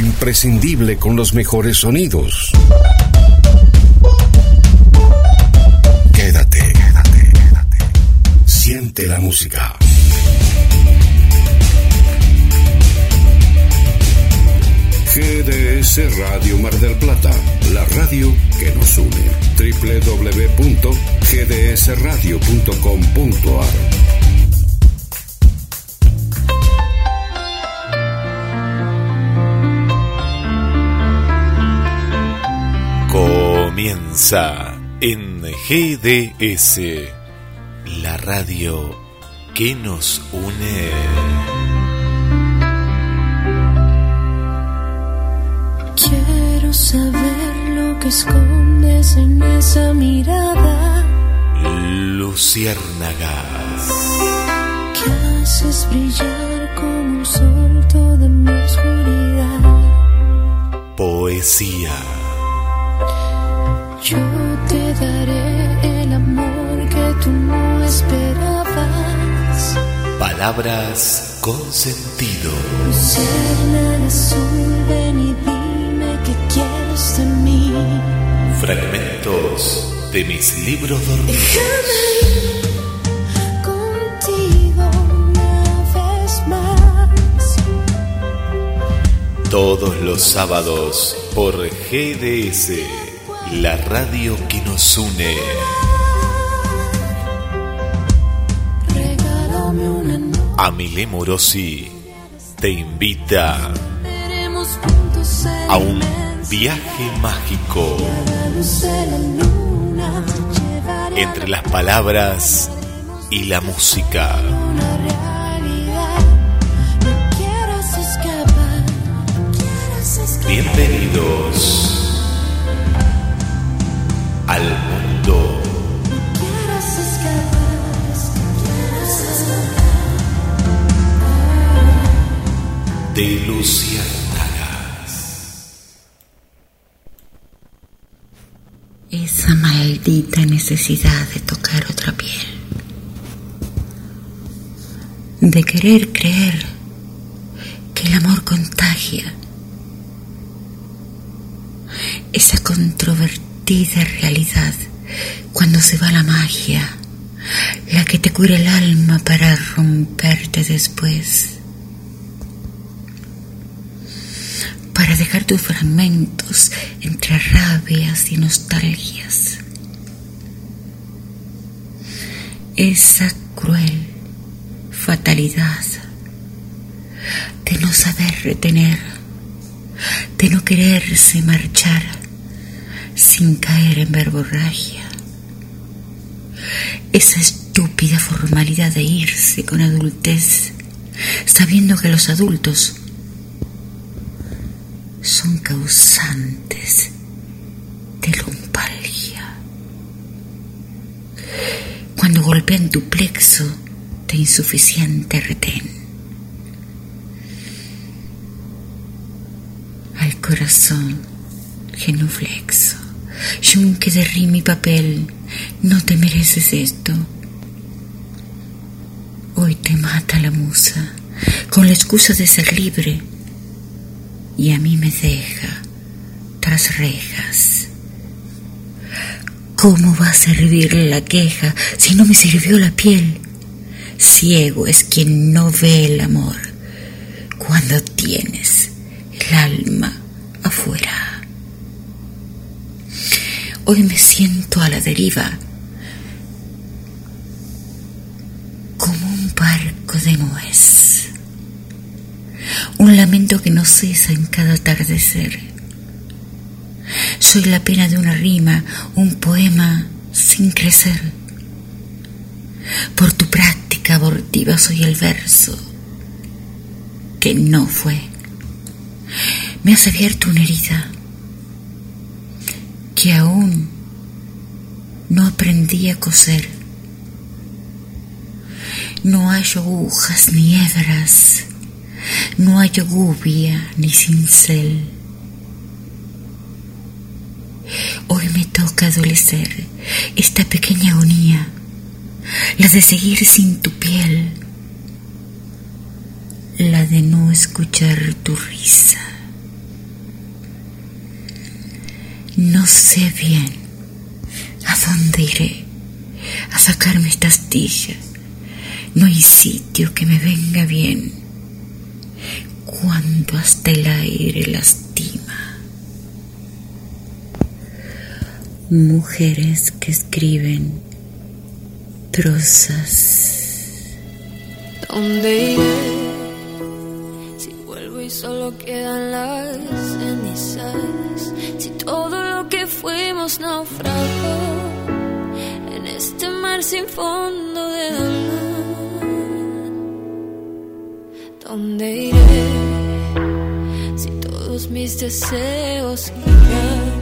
Imprescindible con los mejores sonidos. Quédate, quédate, quédate. Siente la música. GDS Radio Mar del Plata, la radio que nos une. www.gdsradio.com.ar Comienza en GDS, la radio que nos une. saber lo que escondes en esa mirada. Luciérnagas. Que haces brillar como un sol toda mi oscuridad. Poesía. Yo te daré el amor que tú no esperabas. Palabras con sentido. Luciérnaga azul, ven y que quieres de mí. Fragmentos de mis libros dormidos. Déjame contigo una vez más. Todos los sábados por GDS, la radio que nos une. Amile Morosi te invita a un viaje mágico. Entre las palabras y la música. una al mundo de. Esa maldita necesidad de tocar otra piel. De querer creer que el amor contagia. Esa controvertida realidad cuando se va la magia, la que te cura el alma para romperte después. para dejar tus fragmentos entre rabias y nostalgias. Esa cruel fatalidad de no saber retener, de no quererse marchar sin caer en verborragia. Esa estúpida formalidad de irse con adultez, sabiendo que los adultos son causantes de lumpalgia. Cuando golpean tu plexo de insuficiente retén. Al corazón genuflexo, yunque de mi papel, no te mereces esto. Hoy te mata la musa, con la excusa de ser libre y a mí me deja tras rejas. ¿Cómo va a servir la queja si no me sirvió la piel? Ciego es quien no ve el amor cuando tienes el alma afuera. Hoy me siento a la deriva como un barco de nuez un lamento que no cesa en cada atardecer. Soy la pena de una rima, un poema sin crecer. Por tu práctica abortiva soy el verso que no fue. Me has abierto una herida que aún no aprendí a coser. No hay agujas ni hebras, no hay gubia ni cincel. Hoy me toca adolecer esta pequeña agonía, la de seguir sin tu piel, la de no escuchar tu risa. No sé bien a dónde iré a sacarme esta astilla. No hay sitio que me venga bien cuando hasta el aire lastima. Mujeres que escriben prosas. ¿Dónde iré? Y solo quedan las cenizas. Si todo lo que fuimos naufragó en este mar sin fondo de dolor. ¿Dónde iré? Si todos mis deseos irán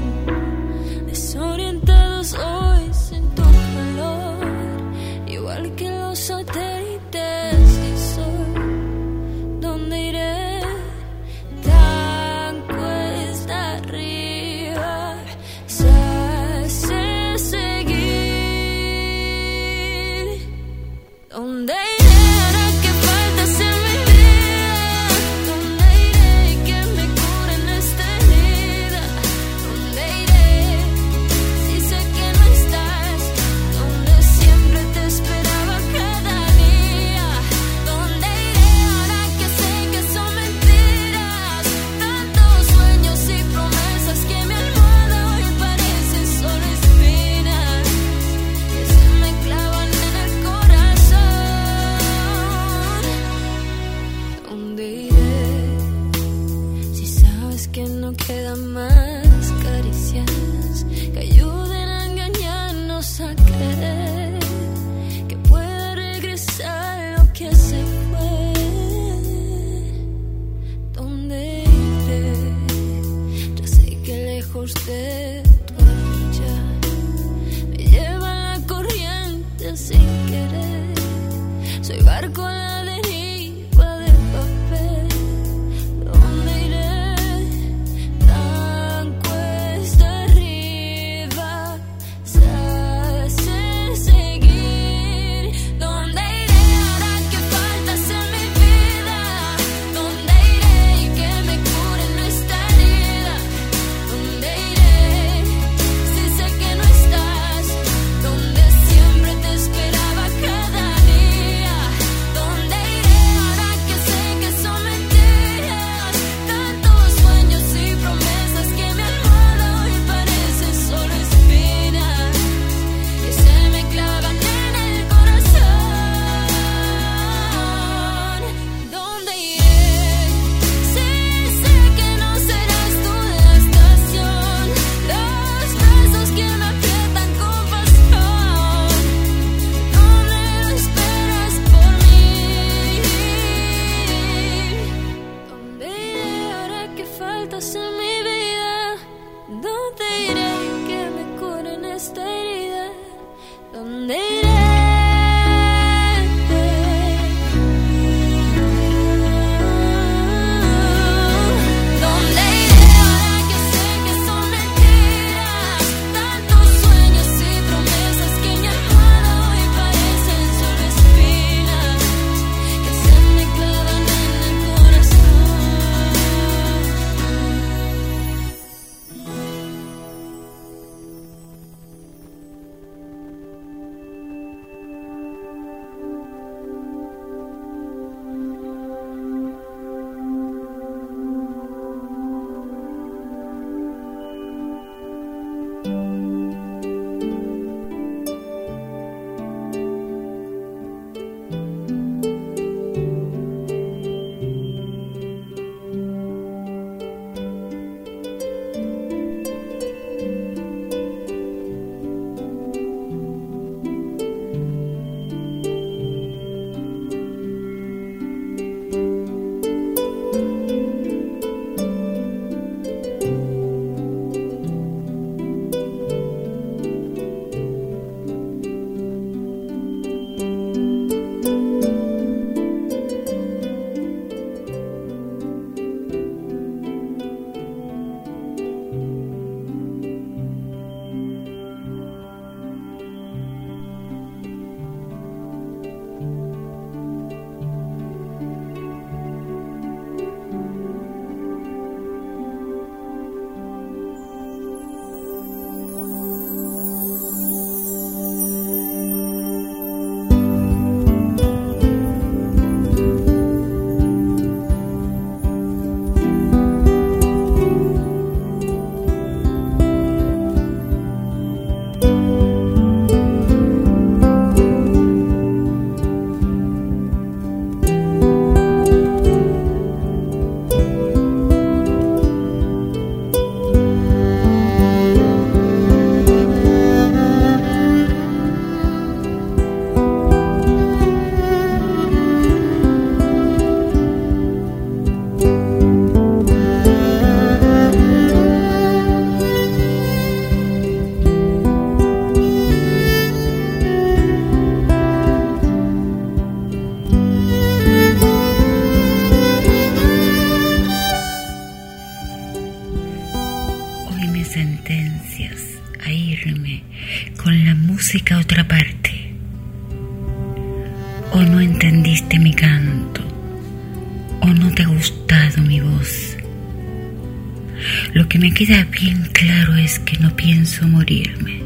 bien claro es que no pienso morirme,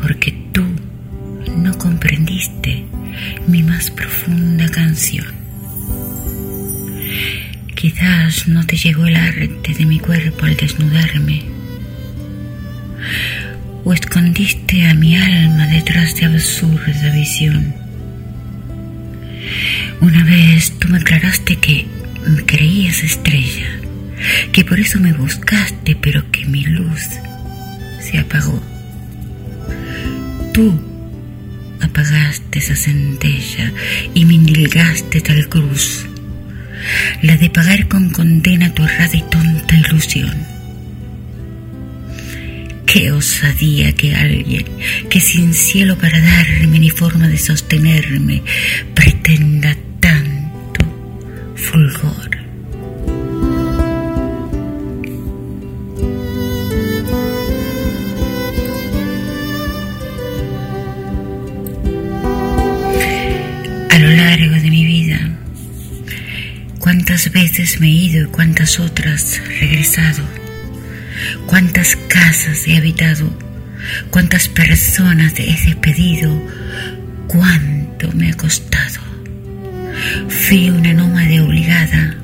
porque tú no comprendiste mi más profunda canción. Quizás no te llegó el arte de mi cuerpo al desnudarme, o escondiste a mi alma detrás de absurda visión. Una vez tú me aclaraste que me creías estrella, que por eso me buscaste, pero que mi luz se apagó. Tú apagaste esa centella y me indilgaste tal cruz, la de pagar con condena tu errada y tonta ilusión. Qué osadía que alguien que sin cielo para darme ni forma de sostenerme pretenda veces me he ido y cuántas otras regresado, cuántas casas he habitado, cuántas personas he despedido, cuánto me ha costado. Fui una nómade obligada,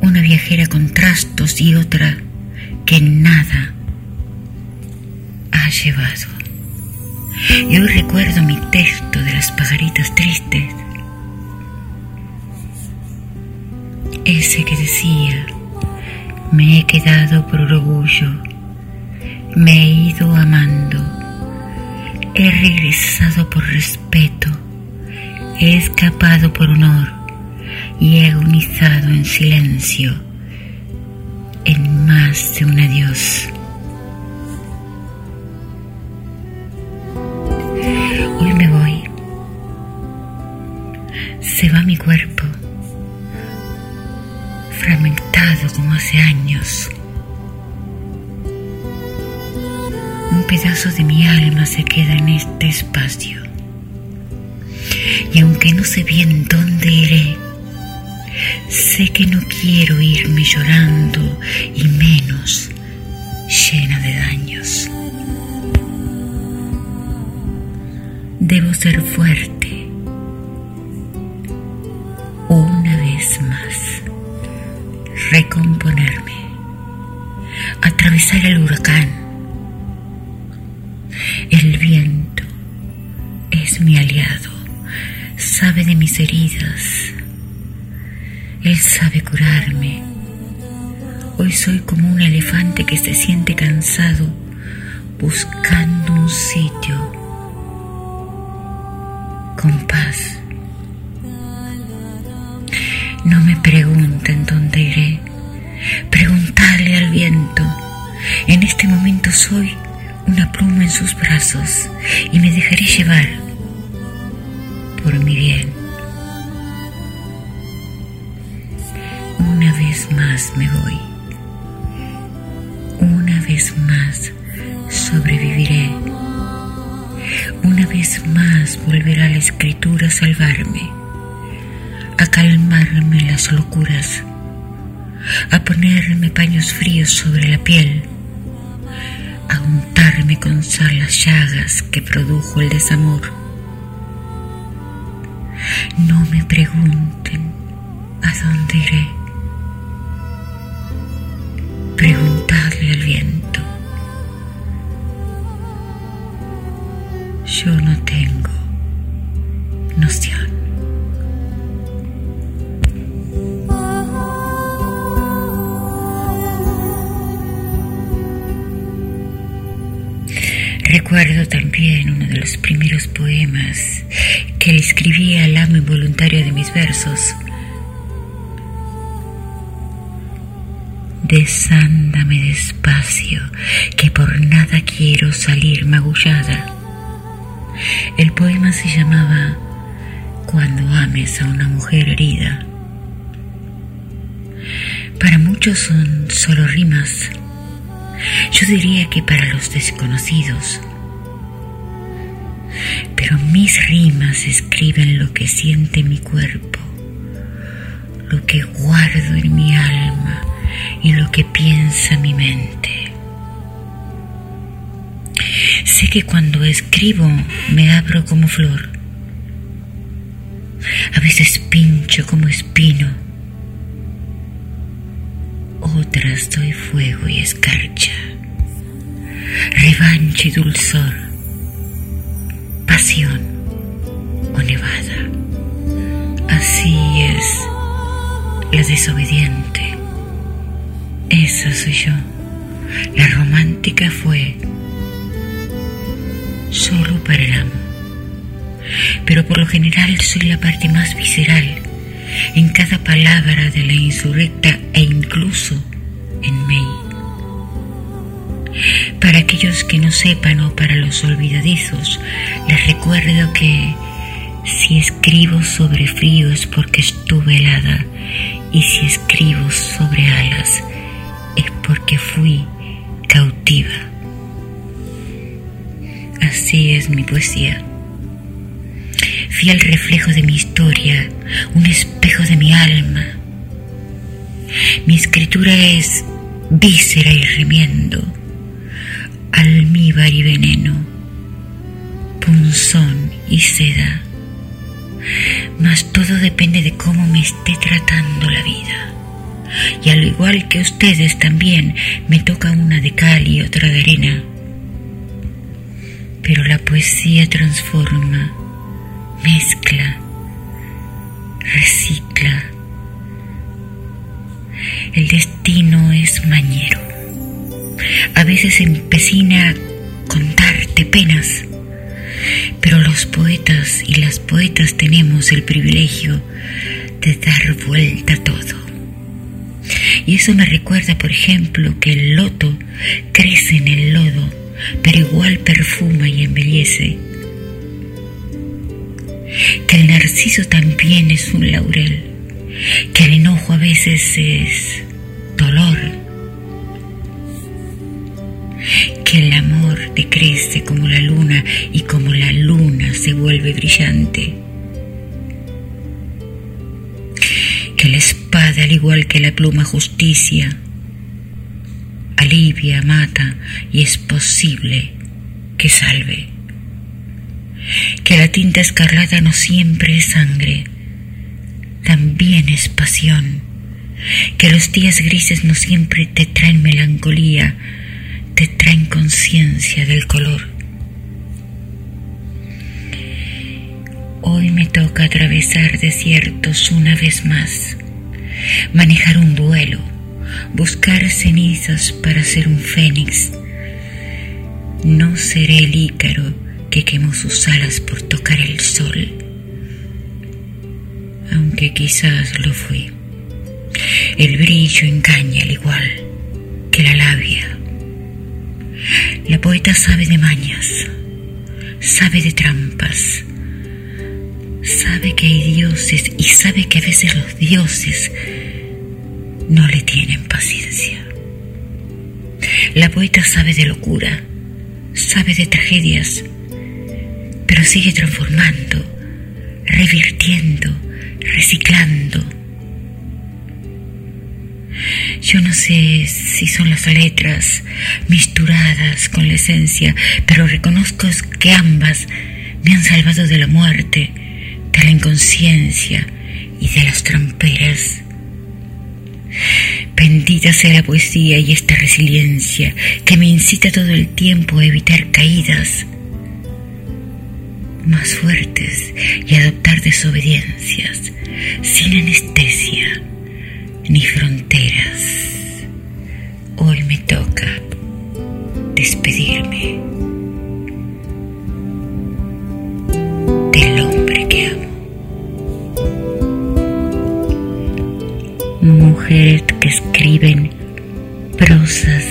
una viajera con trastos y otra que nada ha llevado. Y hoy recuerdo mi texto de las pajaritas tristes, ese que decía, me he quedado por orgullo, me he ido amando, he regresado por respeto, he escapado por honor y he agonizado en silencio en más de un adiós. Hoy me voy. Se va mi cuerpo, como hace años. Un pedazo de mi alma se queda en este espacio. Y aunque no sé bien dónde iré, sé que no quiero irme llorando y menos llena de daños. Debo ser fuerte recomponerme, atravesar el huracán. El viento es mi aliado, sabe de mis heridas, él sabe curarme. Hoy soy como un elefante que se siente cansado buscando un sitio con paz. No me pregunten soy una pluma en sus brazos y me dejaré llevar por mi bien. Una vez más me voy. Una vez más sobreviviré. Una vez más volverá la escritura a salvarme, a calmarme las locuras, a ponerme paños fríos sobre la piel, a untarme con sal las llagas que produjo el desamor. No me pregunten a dónde iré. Preguntadle al viento. Yo no tengo noción. Recuerdo también uno de los primeros poemas que le escribí al amo involuntario de mis versos. Desándame despacio, que por nada quiero salir magullada. El poema se llamaba Cuando ames a una mujer herida. Para muchos son solo rimas. Yo diría que para los desconocidos. Pero mis rimas escriben lo que siente mi cuerpo, lo que guardo en mi alma y lo que piensa mi mente. Sé que cuando escribo me abro como flor, a veces pincho como espino, otras doy fuego y escarcha, revancha y dulzor, pasión o nevada. Así es la desobediente. Esa soy yo. La romántica fue solo para el amo. Pero por lo general soy la parte más visceral en cada palabra de la insurrecta e incluso en May. Para aquellos que no sepan o para los olvidadizos, les recuerdo que si escribo sobre frío es porque estuve helada y si escribo sobre alas es porque fui cautiva. Así es mi poesía. Fiel reflejo de mi historia, un espejo de mi alma. Mi escritura es víscera y remiendo, almíbar y veneno, punzón y seda. Mas todo depende de cómo me esté tratando la vida. Y al igual que ustedes también me toca una de cal y otra de arena. Pero la poesía transforma, mezcla, recicla. El destino es mañero. A veces empecina a contarte penas, pero los poetas y las poetas tenemos el privilegio de dar vuelta a todo. Y eso me recuerda, por ejemplo, que el loto crece en el lodo, pero igual perfuma y embellece. Que el narciso también es un laurel, que el enojo a veces es dolor, que el amor decrece como la luna y como la luna se vuelve brillante. Que la espada, al igual que la pluma justicia, alivia, mata y es posible que salve. Que la tinta escarlata no siempre es sangre, también es pasión. Que los días grises no siempre te traen melancolía, te traen conciencia del color. Hoy me toca atravesar desiertos una vez más, manejar un duelo, buscar cenizas para ser un fénix. No seré el ícaro que quemó sus alas por tocar el sol, aunque quizás lo fui. El brillo engaña al igual que la labia. La poeta sabe de mañas, sabe de trampas, sabe que hay dioses y sabe que a veces los dioses no le tienen paciencia. La poeta sabe de locura, sabe de tragedias, sigue transformando, revirtiendo, reciclando. Yo no sé si son las letras misturadas con la esencia, pero reconozco que ambas me han salvado de la muerte, de la inconsciencia y de las tramperas. Bendita sea la poesía y esta resiliencia que me incita todo el tiempo a evitar caídas más fuertes y adoptar desobediencias sin anestesia ni fronteras. Hoy me toca despedirme del hombre que amo. Mujeres que escriben prosas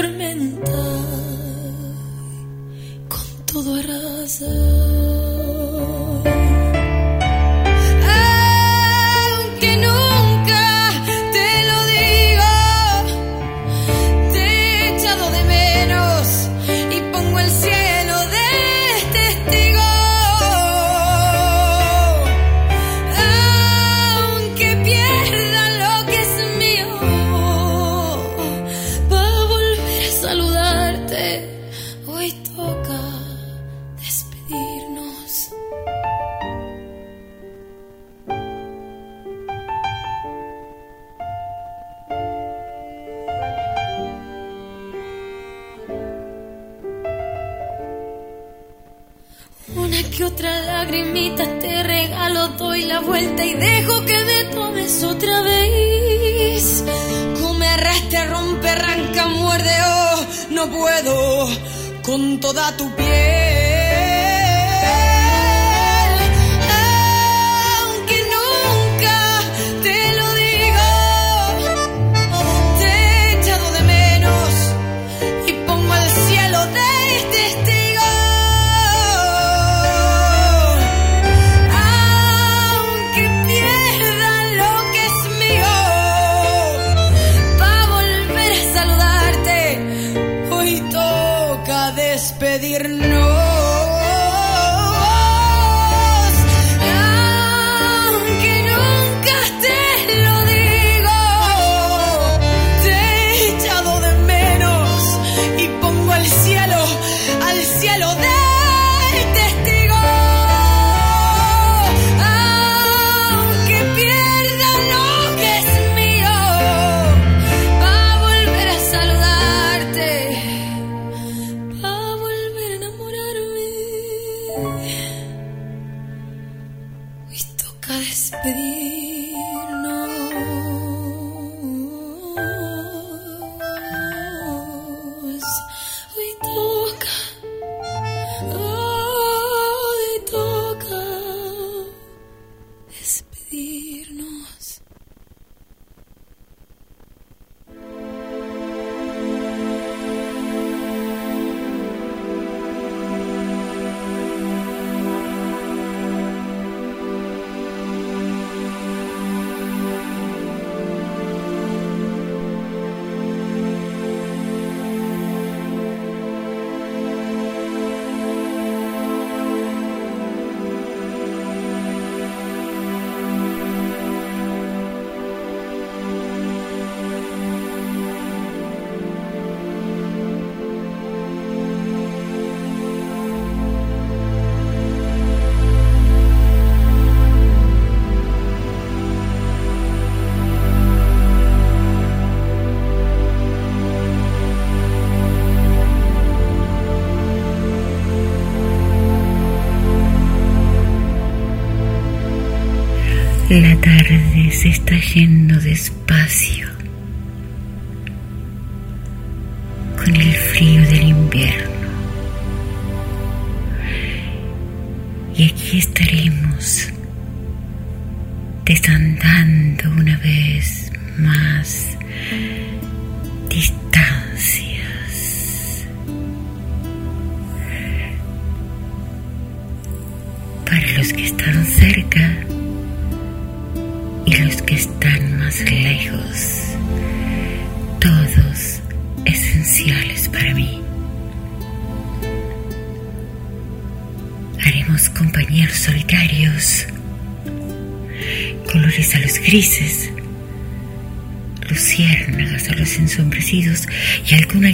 tormenta con todo arrasa. con toda tu piel. La tarde se está yendo despacio.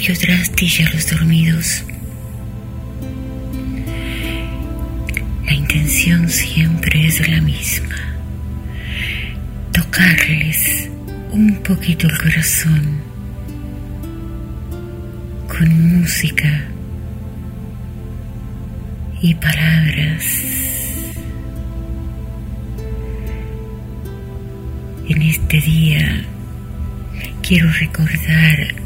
cuello de astilla los dormidos. La intención siempre es la misma, tocarles un poquito el corazón con música y palabras. En este día quiero recordar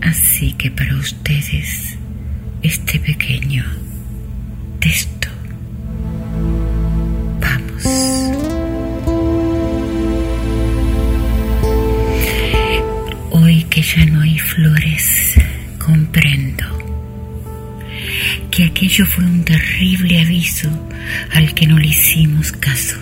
Así que para ustedes este pequeño texto. Vamos. Hoy que ya no hay flores, comprendo que aquello fue un terrible aviso al que no le hicimos caso.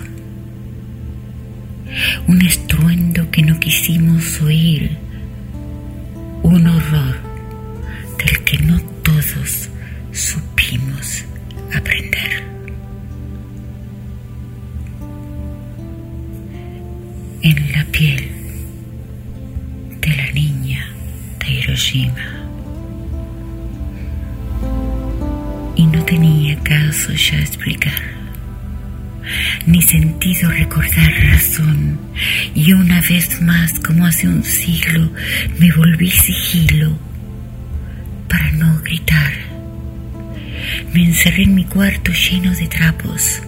Y no tenía caso ya explicar, ni sentido recordar razón. Y una vez más, como hace un siglo, me volví sigilo para no gritar. Me encerré en mi cuarto lleno de trapos.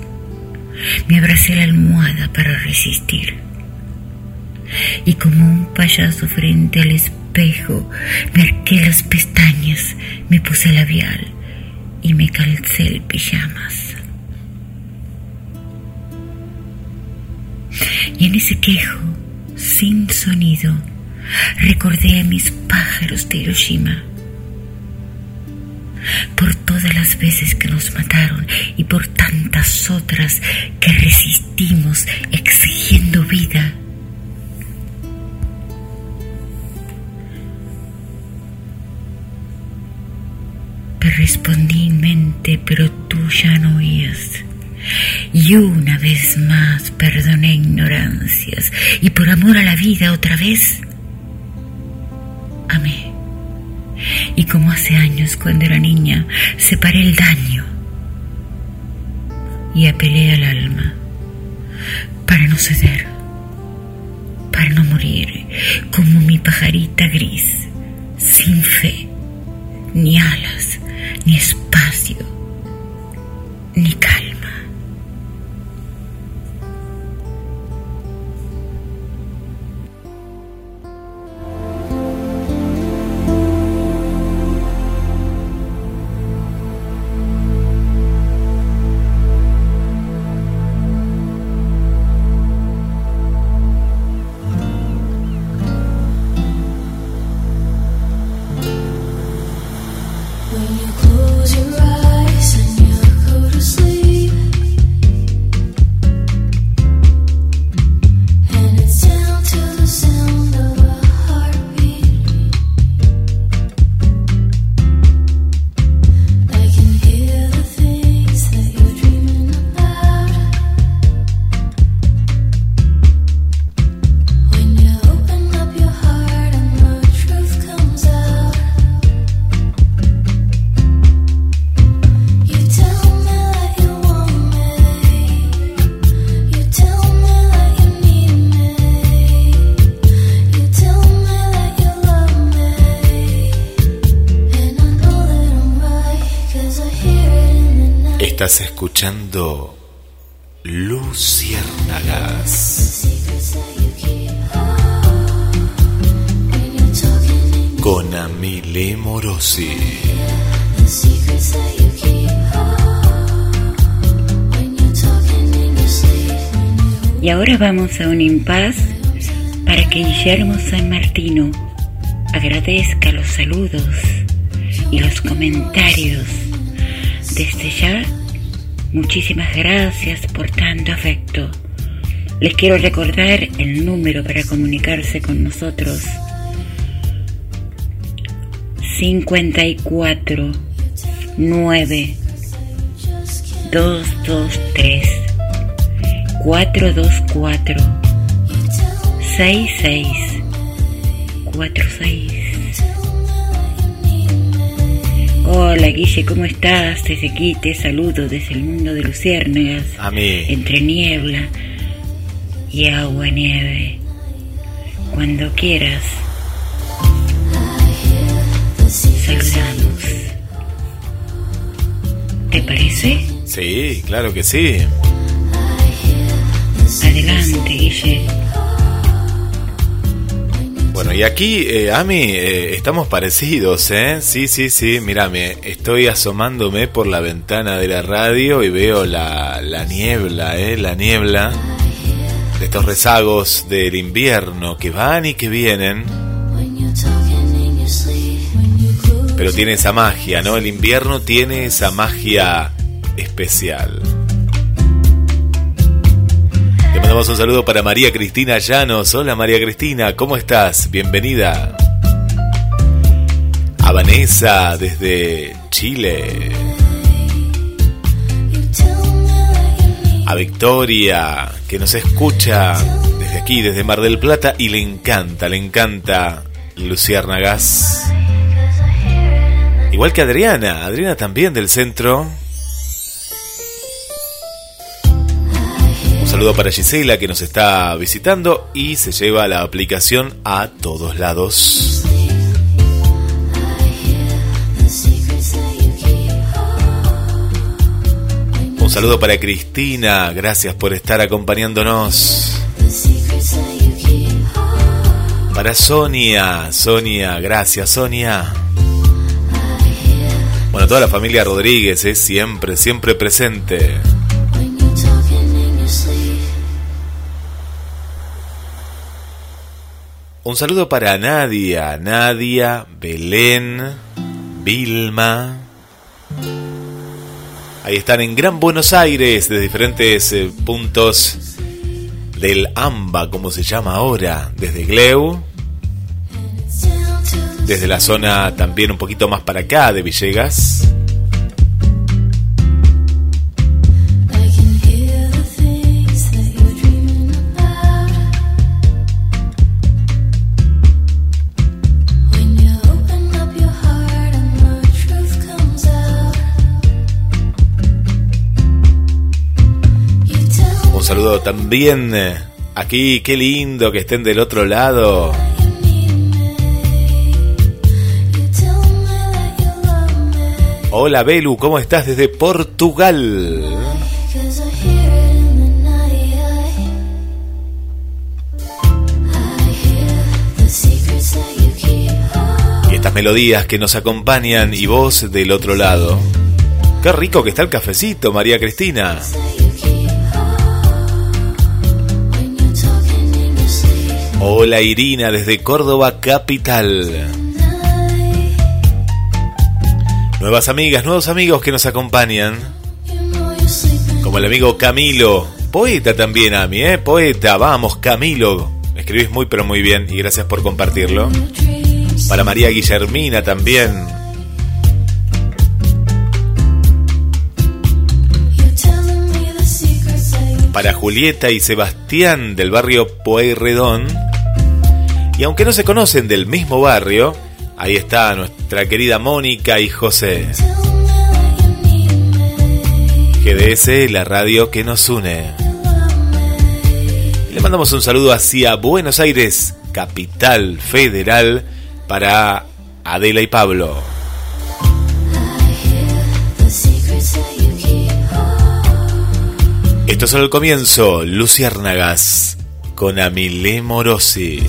Me abracé la almohada para resistir. Y como un payaso frente al espejo, me arqué las pestañas, me puse labial y me calcé el pijamas. Y en ese quejo, sin sonido, recordé a mis pájaros de Hiroshima. Por todas las veces que nos mataron y por tantas otras que resistimos exigiendo vida. Te respondí mente, pero tú ya no oías. Y una vez más perdoné ignorancias y por amor a la vida otra vez amé. Y como hace años cuando era niña, separé el daño y apelé al alma para no ceder, para no morir como mi pajarita gris, sin fe, ni alas, ni espacio, ni calma. Estás escuchando Luciérnagas. Con Amile Morosi. Y ahora vamos a un impas para que Guillermo San Martino agradezca los saludos y los comentarios. Desde ya, muchísimas gracias por tanto afecto. Les quiero recordar el número para comunicarse con nosotros. 54 9 223 424 6646 Hola Guille, ¿cómo estás? Desde aquí te saludo desde el mundo de luciérnagas. A mí. Entre niebla y agua nieve. Cuando quieras. Saludamos. ¿Te parece? Sí, claro que sí. Adelante, Guille. Bueno, y aquí, eh, Ami, eh, estamos parecidos, ¿eh? Sí, sí, sí, mírame, estoy asomándome por la ventana de la radio y veo la, la niebla, ¿eh? La niebla de estos rezagos del invierno que van y que vienen, pero tiene esa magia, ¿no? El invierno tiene esa magia especial. Mandamos un saludo para María Cristina Llanos. Hola María Cristina, ¿cómo estás? Bienvenida. A Vanessa desde Chile. A Victoria, que nos escucha desde aquí, desde Mar del Plata, y le encanta, le encanta Luciérnagas. Igual que Adriana, Adriana también del centro. Saludo para Gisela que nos está visitando y se lleva la aplicación a todos lados. Un saludo para Cristina, gracias por estar acompañándonos. Para Sonia, Sonia, gracias Sonia. Bueno, toda la familia Rodríguez es siempre, siempre presente. Un saludo para Nadia, Nadia, Belén, Vilma. Ahí están en Gran Buenos Aires, de diferentes eh, puntos del AMBA, como se llama ahora, desde Gleu, desde la zona también un poquito más para acá de Villegas. Un saludo también eh, aquí, qué lindo que estén del otro lado. Hola Belu, ¿cómo estás desde Portugal? Y estas melodías que nos acompañan y vos del otro lado. Qué rico que está el cafecito, María Cristina. Hola Irina desde Córdoba Capital. Nuevas amigas, nuevos amigos que nos acompañan. Como el amigo Camilo. Poeta también a mí, ¿eh? Poeta. Vamos, Camilo. Escribís muy pero muy bien y gracias por compartirlo. Para María Guillermina también. Para Julieta y Sebastián del barrio Pueyrredón. Y aunque no se conocen del mismo barrio, ahí está nuestra querida Mónica y José. GDS, la radio que nos une. Le mandamos un saludo hacia Buenos Aires, capital federal, para Adela y Pablo. Esto es solo el comienzo, Luciérnagas, con Amilé Morosi.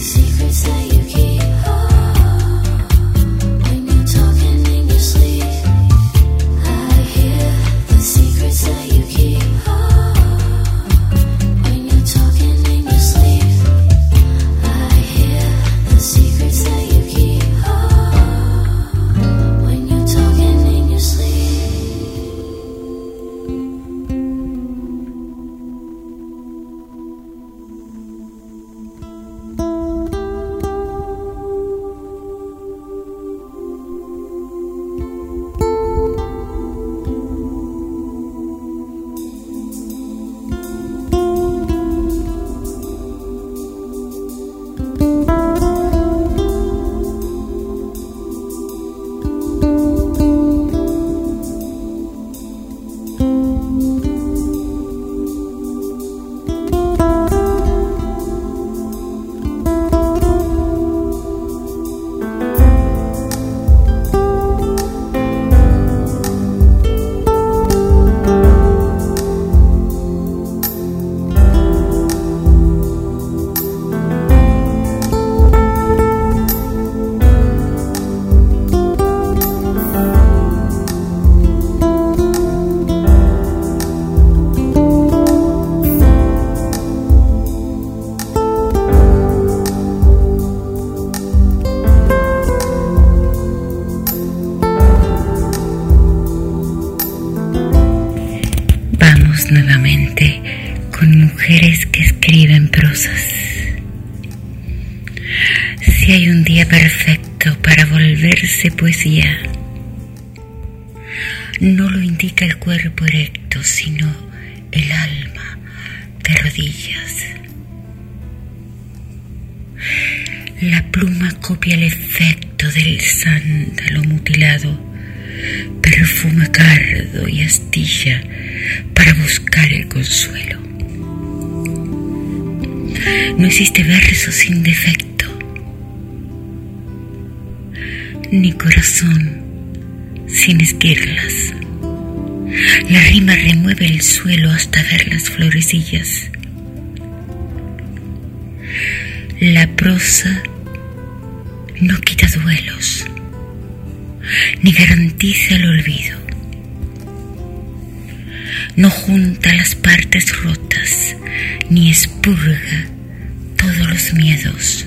Copia el efecto del sándalo mutilado, perfuma cardo y astilla para buscar el consuelo. No existe verso sin defecto, ni corazón sin esquirlas. La rima remueve el suelo hasta ver las florecillas. La prosa no quita duelos, ni garantiza el olvido. No junta las partes rotas, ni expurga todos los miedos.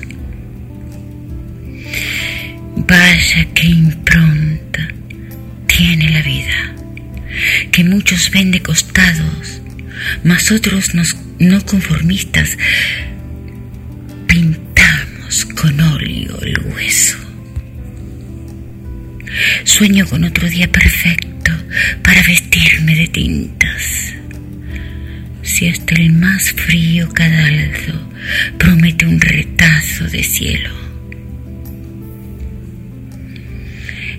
Vaya que impronta tiene la vida, que muchos ven de costados, mas otros nos, no conformistas pintamos con óleo hueso. Sueño con otro día perfecto para vestirme de tintas. Si hasta el más frío cadalso promete un retazo de cielo.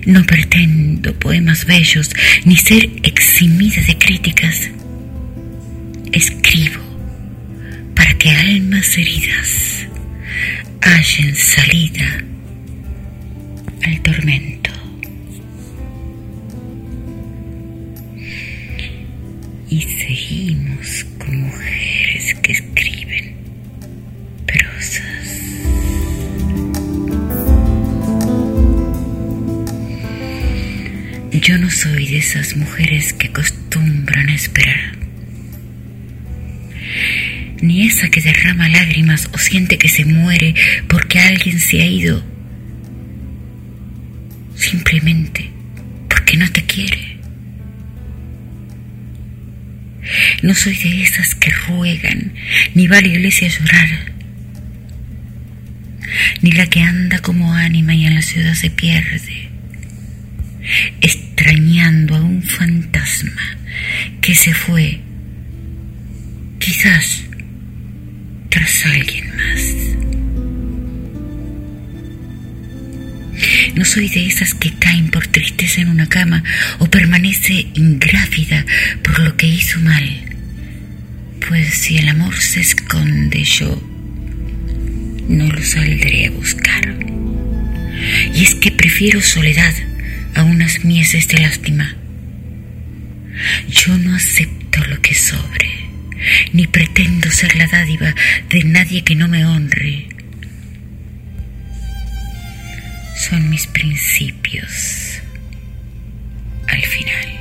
No pretendo poemas bellos ni ser eximida de críticas. Escribo para que almas heridas hallen salida al tormento. Y seguimos con mujeres que escriben prosas. Yo no soy de esas mujeres que acostumbran a esperar, ni esa que derrama lágrimas o siente que se muere porque alguien se ha ido, simplemente porque no te quiere. No soy de esas que ruegan, ni va a la iglesia a llorar, ni la que anda como ánima y en la ciudad se pierde, extrañando a un fantasma que se fue, quizás tras alguien más. No soy de esas que caen por tristeza en una cama o permanece ingrávida por lo que hizo mal. Pues si el amor se esconde yo, no lo saldré a buscar. Y es que prefiero soledad a unas mieses de lástima. Yo no acepto lo que sobre, ni pretendo ser la dádiva de nadie que no me honre. Son mis principios al final.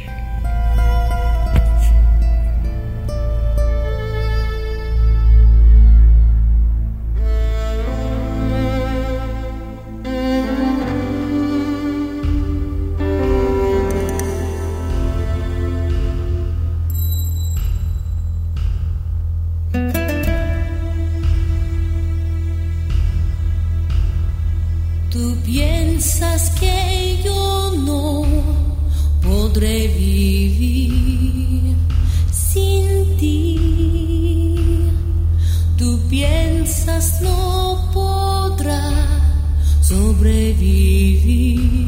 Piensas que yo no podré vivir sin ti. Tú piensas no podrá sobrevivir.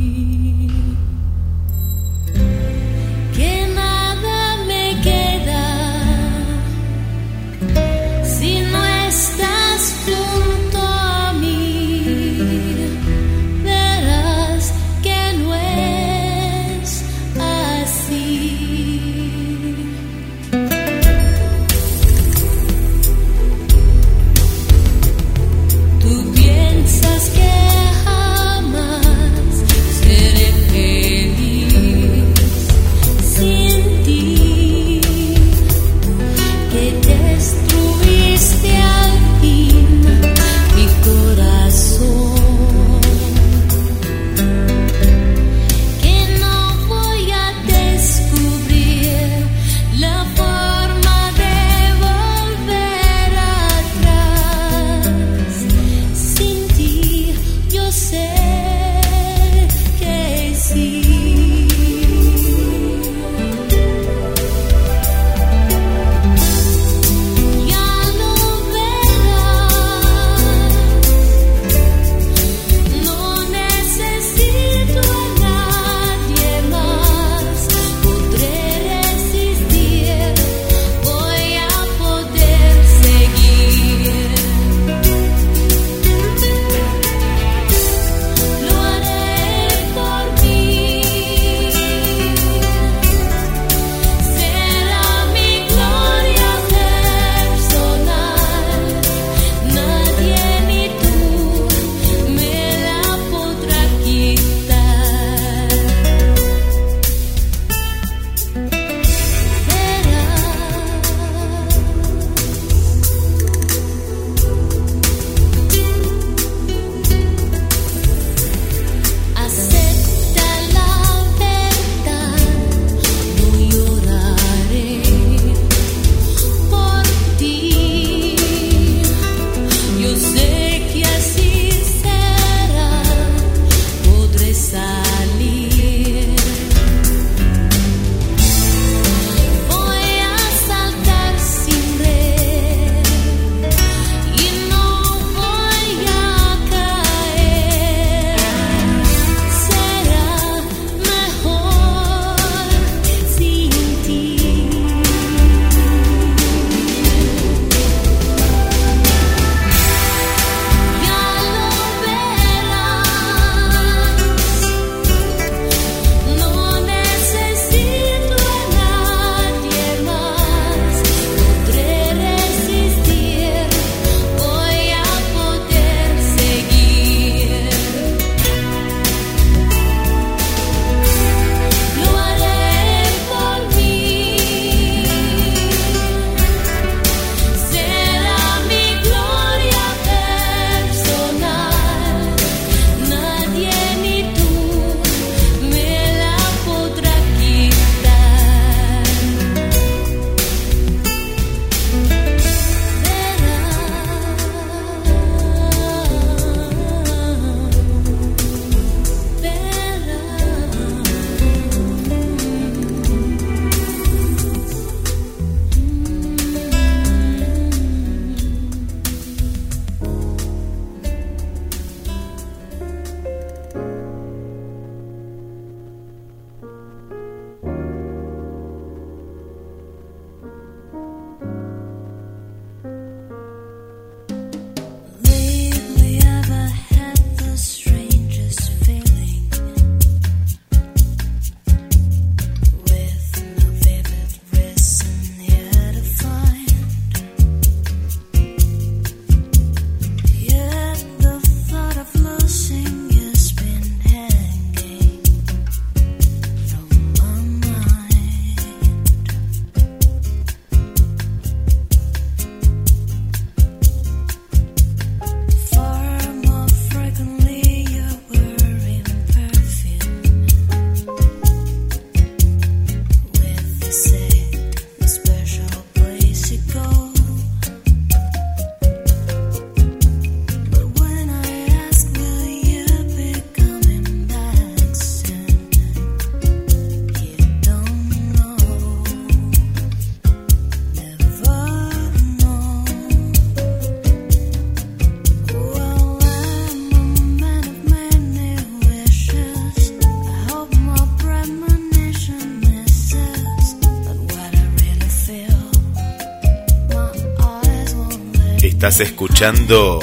Escuchando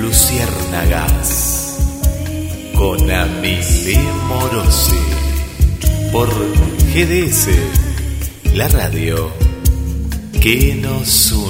Luciérnagas con Amilé Morosi por GDS, la radio que nos une.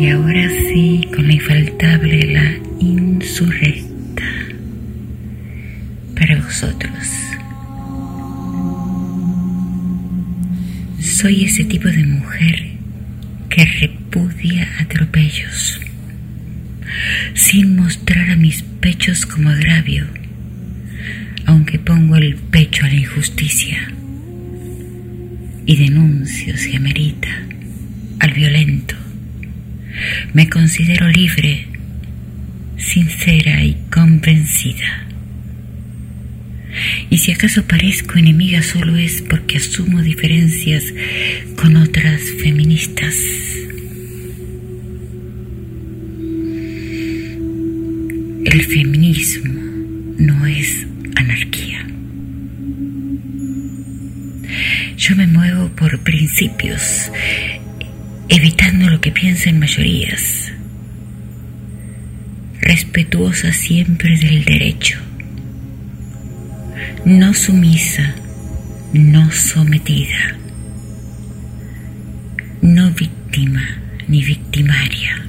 Y ahora sí, con la infaltable, la insurrecta. Para vosotros. Soy ese tipo de mujer que repudia considero libre, sincera y convencida. Y si acaso parezco enemiga solo es porque asumo diferencias con otras feministas. El feminismo no es anarquía. Yo me muevo por principios, evitando lo que piensen mayorías, respetuosa siempre del derecho, no sumisa, no sometida, no víctima ni victimaria,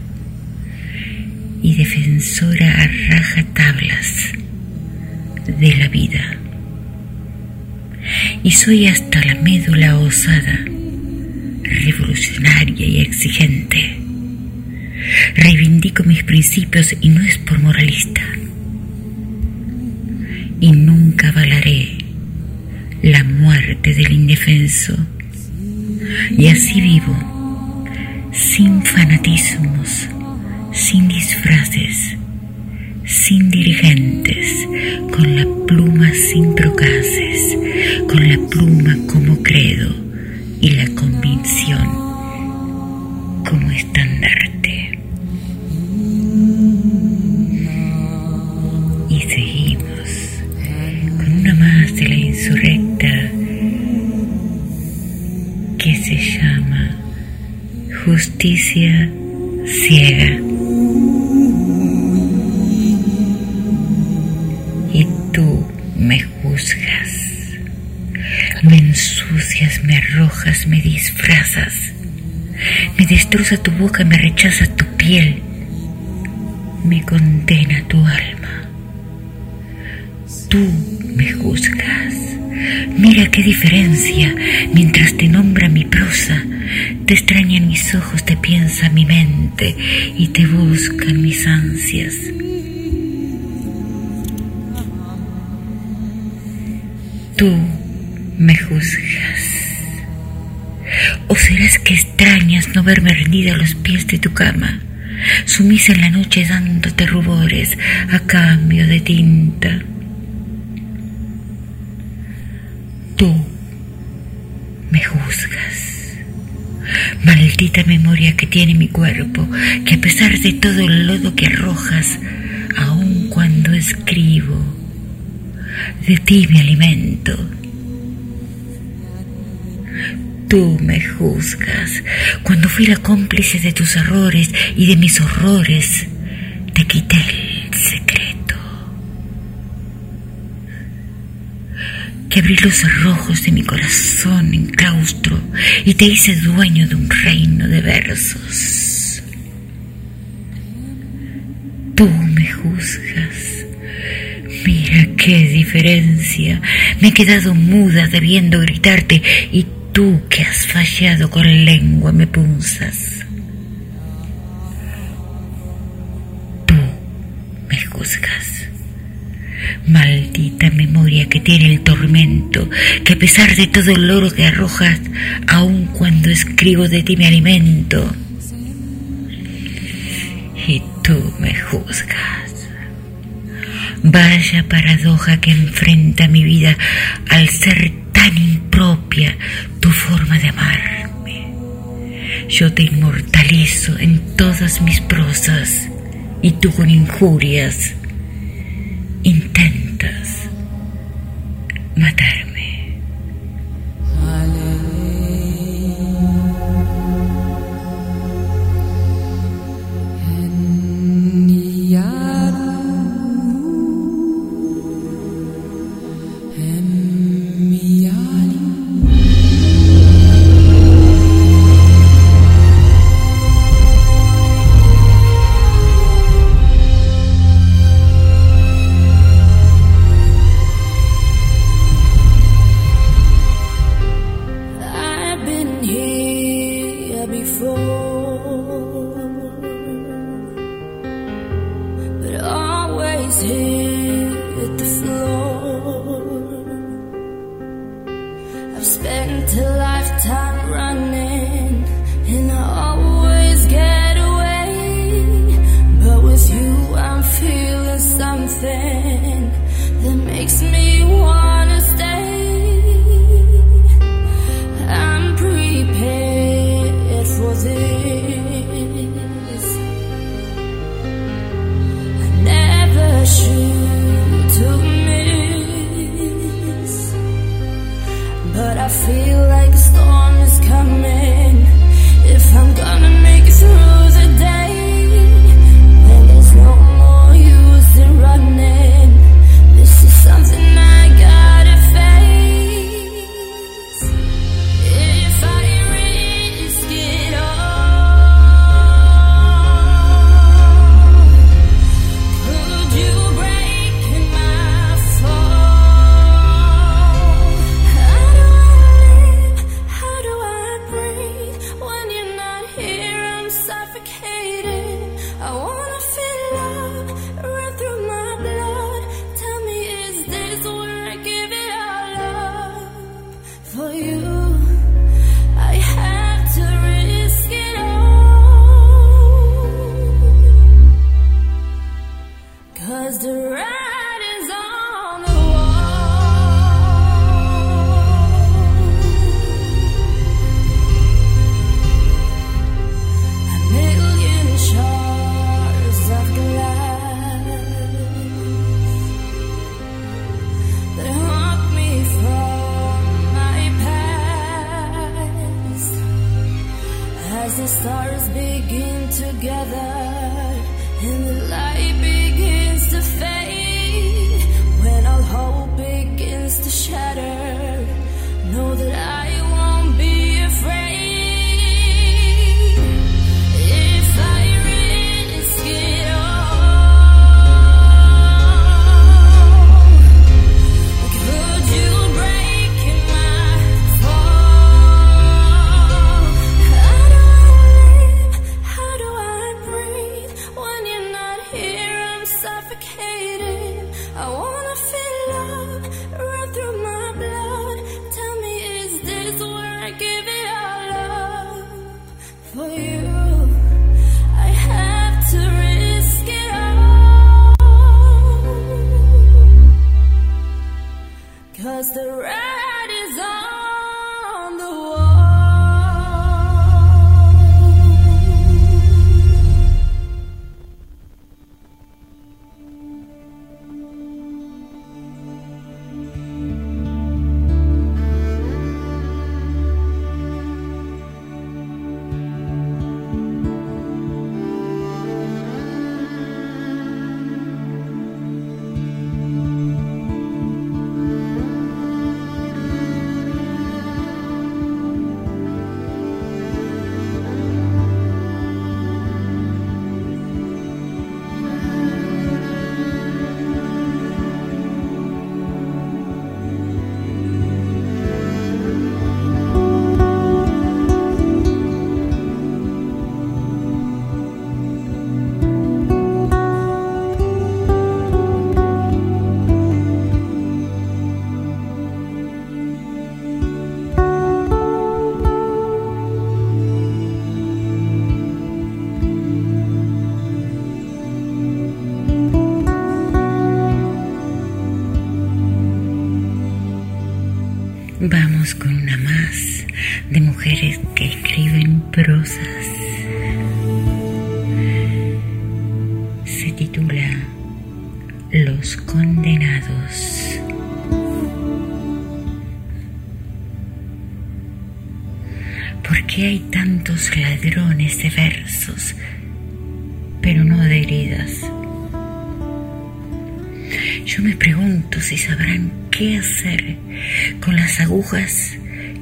y defensora a rajatablas de la vida. Y soy hasta la médula osada revolucionaria y exigente. Reivindico mis principios y no es por moralista. Y nunca avalaré la muerte del indefenso. Y así vivo, sin fanatismos, sin disfraces, sin dirigentes, con la pluma sin procaces, con la pluma como credo y la convicción como estandarte. Justicia Ciega. Y tú me juzgas. Me ensucias, me arrojas, me disfrazas. Me destroza tu boca, me rechaza tu piel. Me condena tu alma. Tú me juzgas. Mira qué diferencia. Mientras te nombra mi prosa, te extrañan mis ojos, te piensa mi mente y te buscan mis ansias. Tú me juzgas. ¿O serás que extrañas no verme rendida a los pies de tu cama, sumisa en la noche dándote rubores a cambio de tinta? Tú me juzgas. Maldita memoria que tiene mi cuerpo, que a pesar de todo el lodo que arrojas, aun cuando escribo, de ti me alimento. Tú me juzgas. Cuando fui la cómplice de tus errores y de mis horrores, te quité el secreto. Que abrí los cerrojos de mi corazón en claustro y te hice dueño de un reino de versos. Tú me juzgas. Mira qué diferencia. Me he quedado muda debiendo gritarte y tú que has fallado con lengua me punzas. Tú me juzgas. Maldita memoria que tiene el tormento, que a pesar de todo el oro que arrojas, aun cuando escribo de ti me alimento. Y tú me juzgas. Vaya paradoja que enfrenta mi vida al ser tan impropia tu forma de amarme. Yo te inmortalizo en todas mis prosas y tú con injurias intentas matarme.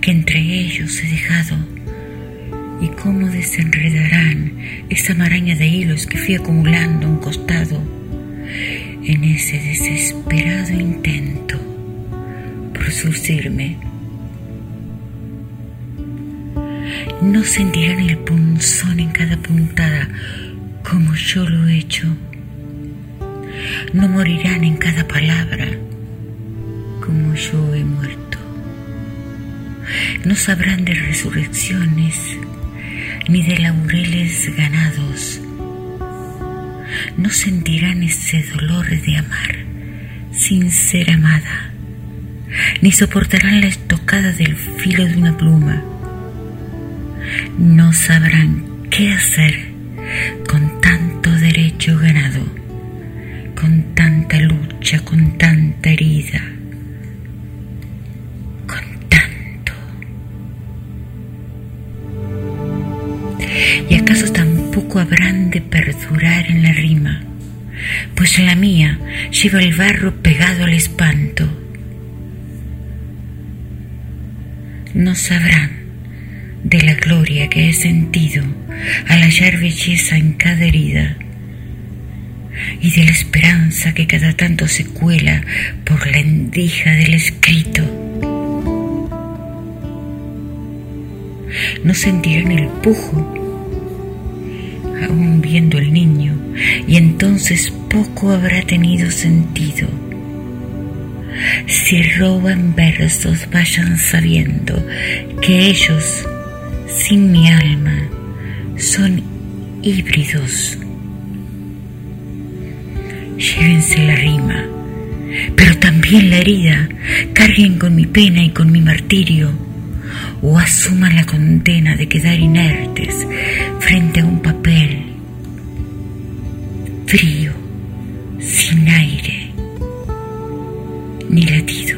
Que entre ellos he dejado y cómo desenredarán esa maraña de hilos que fui acumulando a un costado resurrecciones ni de laureles ganados. No sentirán ese dolor de amar sin ser amada, ni soportarán la estocada del filo de una pluma. No sabrán qué hacer perdurar en la rima? Pues la mía lleva el barro pegado al espanto. No sabrán de la gloria que he sentido al hallar belleza en cada herida y de la esperanza que cada tanto se cuela por la endija del escrito. No sentirán el pujo, aún viendo el niño, y entonces poco habrá tenido sentido. Si roban versos, vayan sabiendo que ellos, sin mi alma, son híbridos. Llévense la rima, pero también la herida, carguen con mi pena y con mi martirio, o asuman la condena de quedar inertes frente a un papel frío, sin aire, ni latido.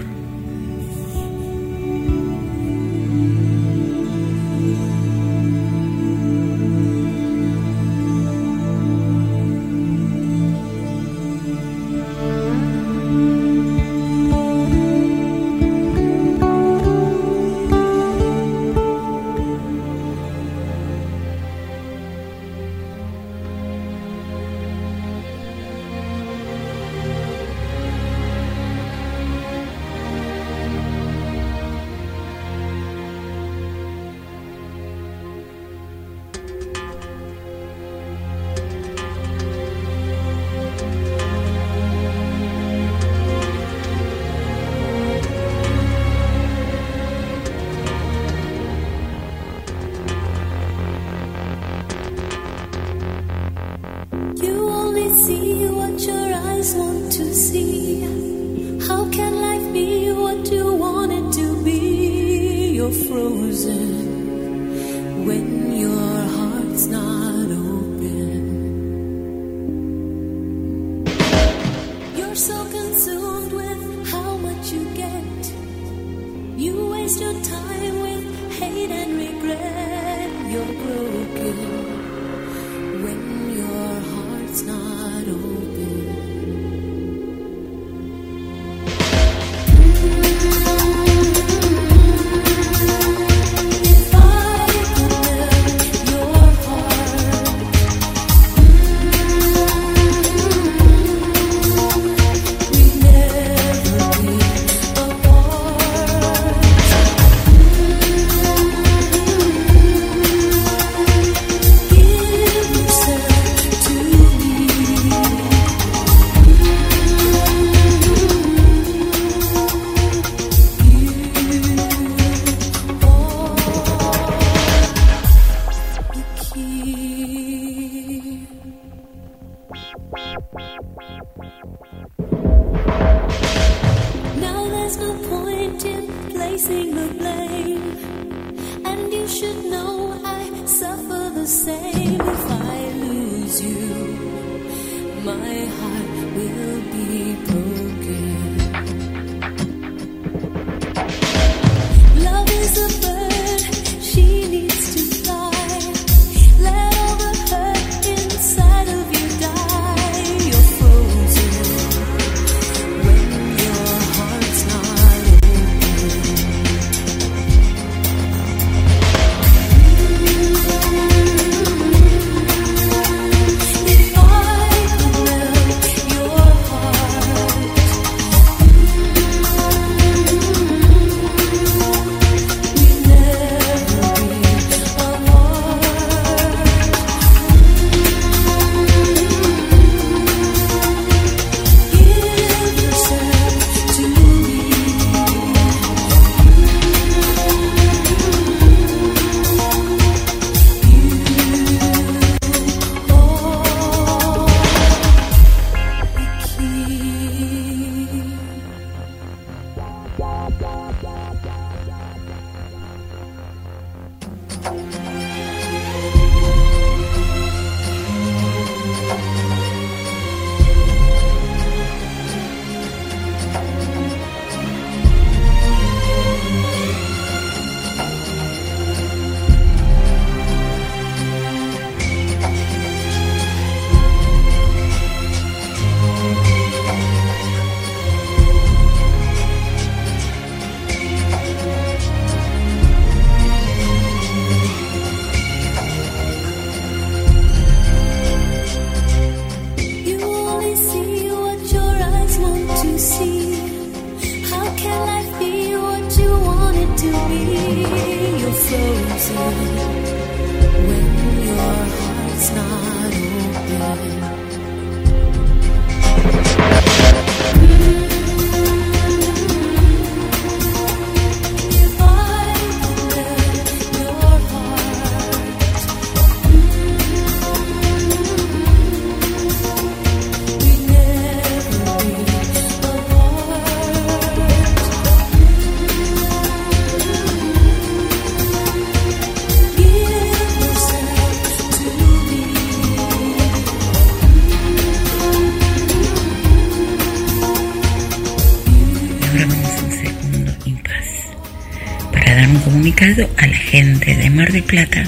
Comunicado a la gente de Mar del Plata,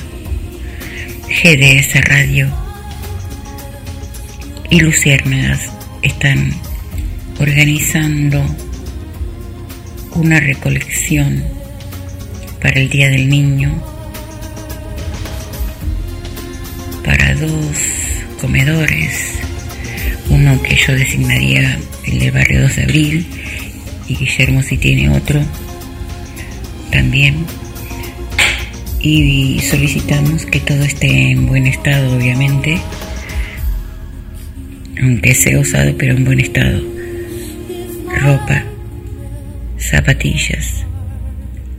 GDS Radio y Luciérnagas están organizando una recolección para el Día del Niño para dos comedores, uno que yo designaría el del barrio 2 de abril y Guillermo si tiene otro también y solicitamos que todo esté en buen estado obviamente. Aunque sea usado pero en buen estado. Ropa zapatillas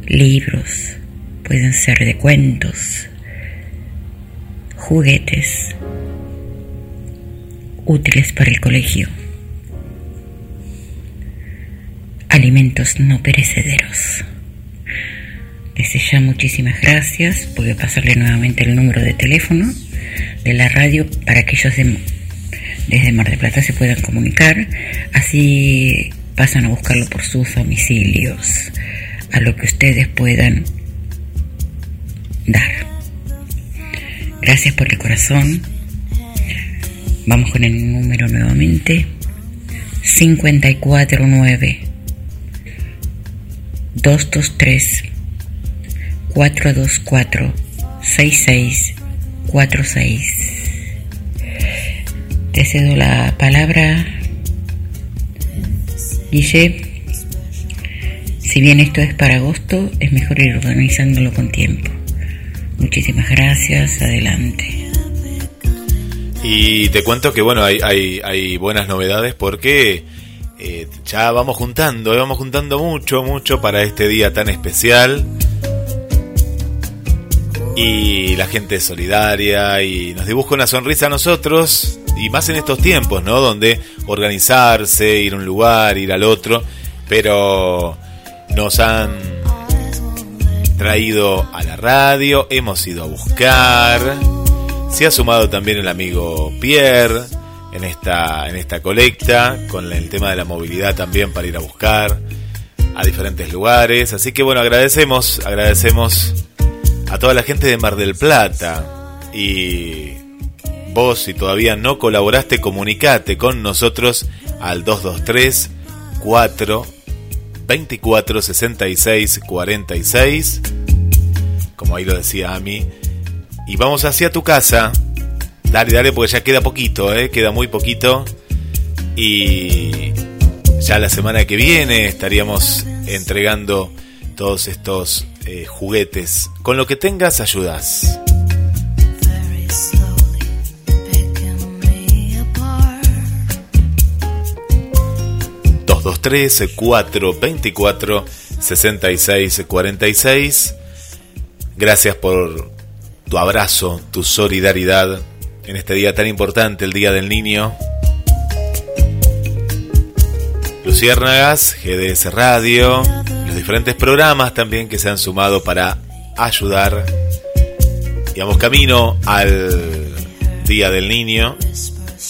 libros pueden ser de cuentos juguetes útiles para el colegio. Alimentos no perecederos. Desde ya muchísimas gracias. Voy a pasarle nuevamente el número de teléfono de la radio para que ellos de- desde Mar del Plata se puedan comunicar. Así pasan a buscarlo por sus domicilios, a lo que ustedes puedan dar. Gracias por el corazón. Vamos con el número nuevamente. 549 223 424 6646. Te cedo la palabra, Guille. Si bien esto es para agosto, es mejor ir organizándolo con tiempo. Muchísimas gracias, adelante. Y te cuento que bueno, hay, hay, hay buenas novedades porque eh, ya vamos juntando, eh, vamos juntando mucho, mucho para este día tan especial. Y la gente es solidaria y nos dibuja una sonrisa a nosotros, y más en estos tiempos, ¿no? Donde organizarse, ir a un lugar, ir al otro, pero nos han traído a la radio, hemos ido a buscar. Se ha sumado también el amigo Pierre en esta, en esta colecta, con el tema de la movilidad también para ir a buscar a diferentes lugares. Así que bueno, agradecemos, agradecemos a toda la gente de Mar del Plata. Y vos, si todavía no colaboraste, comunicate con nosotros al 223 4 24 66 46. Como ahí lo decía Ami. Y vamos hacia tu casa. Dale, dale, porque ya queda poquito, ¿eh? Queda muy poquito. Y ya la semana que viene estaríamos entregando todos estos eh, juguetes. Con lo que tengas, ayudas. Apart. 223 424 66 46. Gracias por tu abrazo, tu solidaridad en este día tan importante, el Día del Niño. Luciérnagas, GDS Radio, los diferentes programas también que se han sumado para ayudar. Y vamos camino al Día del Niño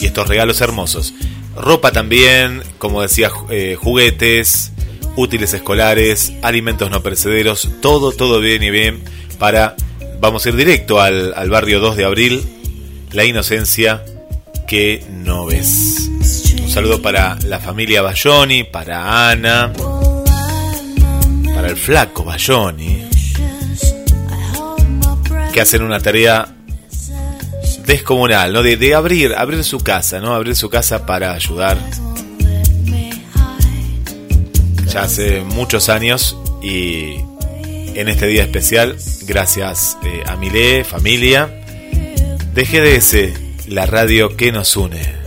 y estos regalos hermosos. Ropa también, como decía, eh, juguetes, útiles escolares, alimentos no perecederos, todo, todo bien y bien para... Vamos a ir directo al, al barrio 2 de abril, la inocencia que no ves. Un saludo para la familia Bayoni, para Ana, el flaco Bayoni, que hacen una tarea descomunal, ¿no? De, de abrir, abrir su casa, ¿no? Abrir su casa para ayudar. Ya hace muchos años y en este día especial, gracias eh, a Milé, familia, de GDS, la radio que nos une.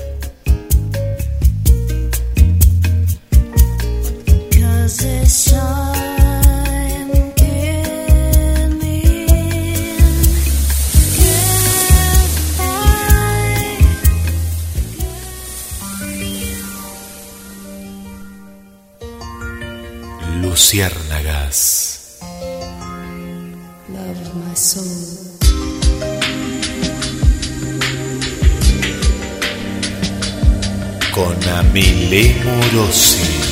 Luciérnagas. Con Amile Morosi.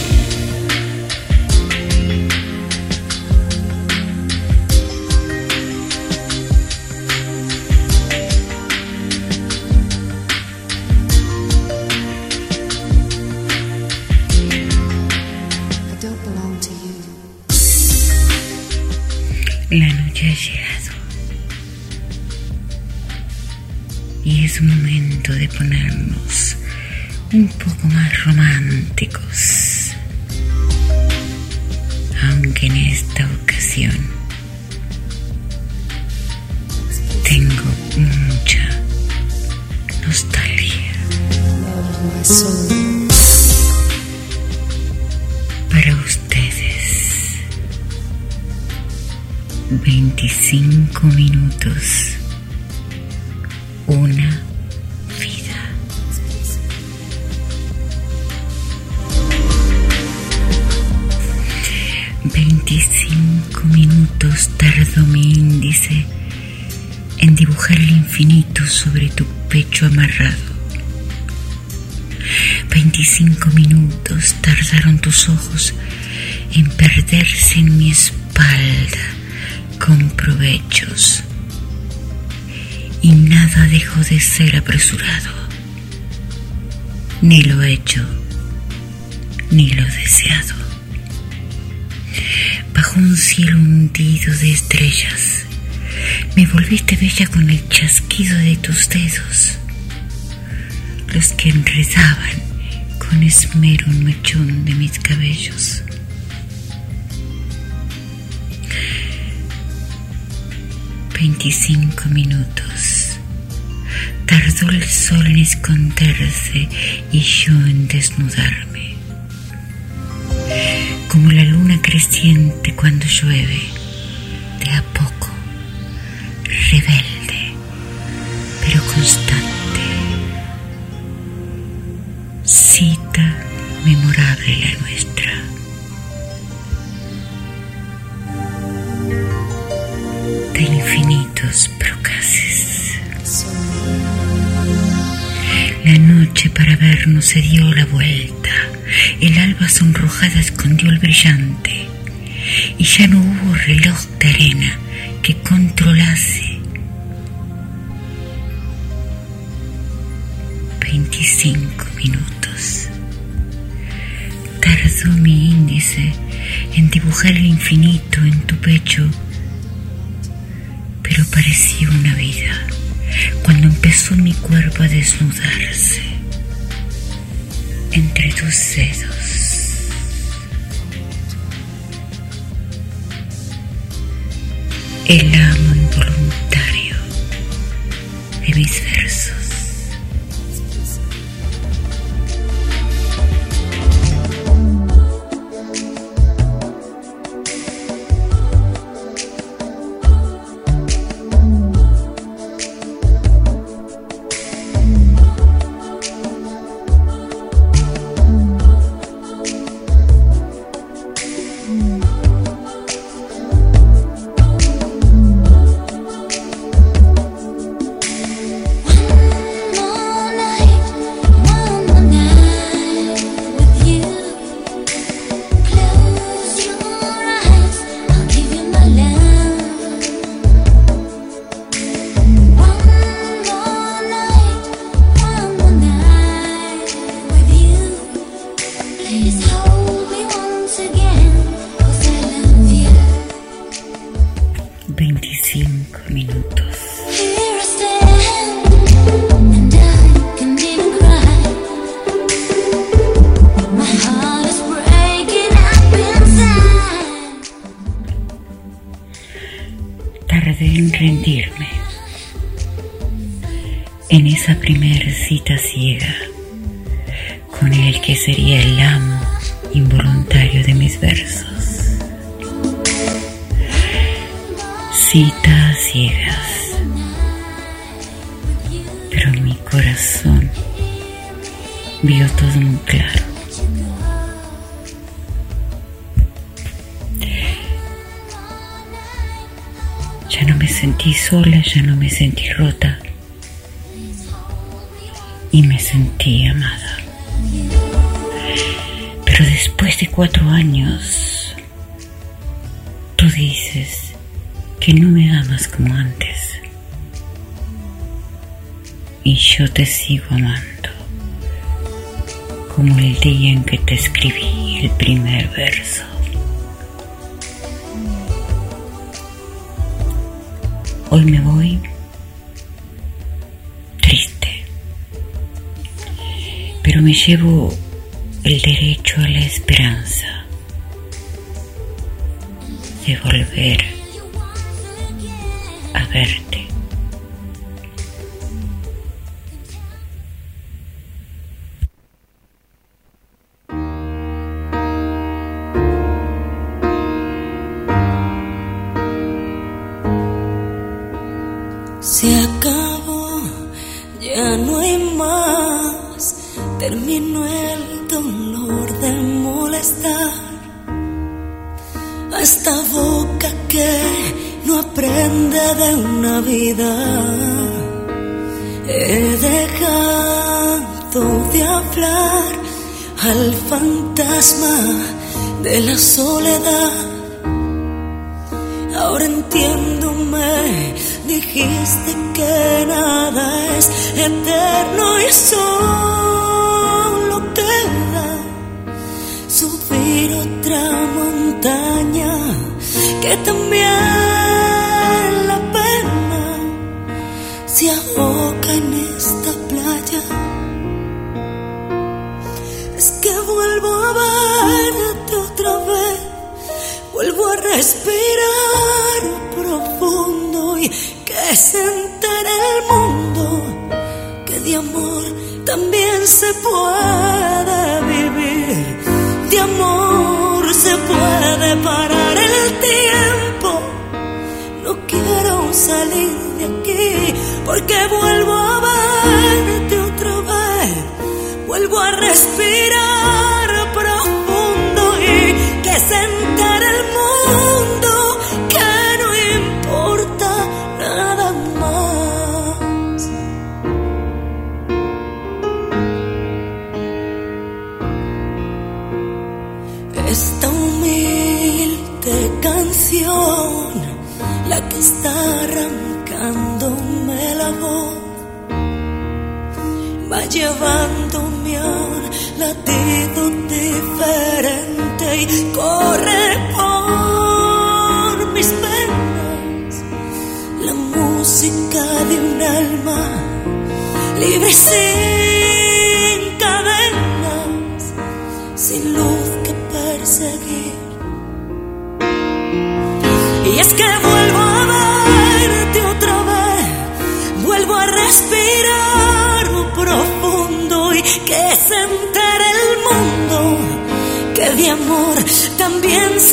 De ponernos un poco más románticos. Aunque en esta ocasión tengo mucha nostalgia para ustedes. 25 minutos. Sobre tu pecho amarrado. 25 minutos tardaron tus ojos en perderse en mi espalda con provechos. Y nada dejó de ser apresurado. Ni lo hecho, ni lo deseado. Bajo un cielo hundido de estrellas, me volviste bella con el chasquido de tus dedos los que enredaban con esmero un mechón de mis cabellos. Veinticinco minutos. Tardó el sol en esconderse y yo en desnudarme. Como la luna creciente cuando llueve, de a poco, rebelde, pero constante. Cita memorable la nuestra. infinitos procaces. La noche para vernos se dio la vuelta, el alba sonrojada escondió el brillante, y ya no hubo reloj de arena que controlase 25 minutos. Tardó mi índice en dibujar el infinito en tu pecho, pero parecía una vida cuando empezó mi cuerpo a desnudarse entre tus dedos. El amo involuntario de mis de una vida. He dejado de hablar al fantasma de la soledad. Ahora entiendo, me dijiste que nada es eterno y solo queda subir otra montaña que también respirar profundo y que se entere el mundo que de amor también se puede vivir, de amor se puede parar el tiempo. No quiero salir de aquí porque vuelvo a verte otra vez, vuelvo a respirar llevándome a un latido diferente y corre por mis venas. La música de un alma libre sin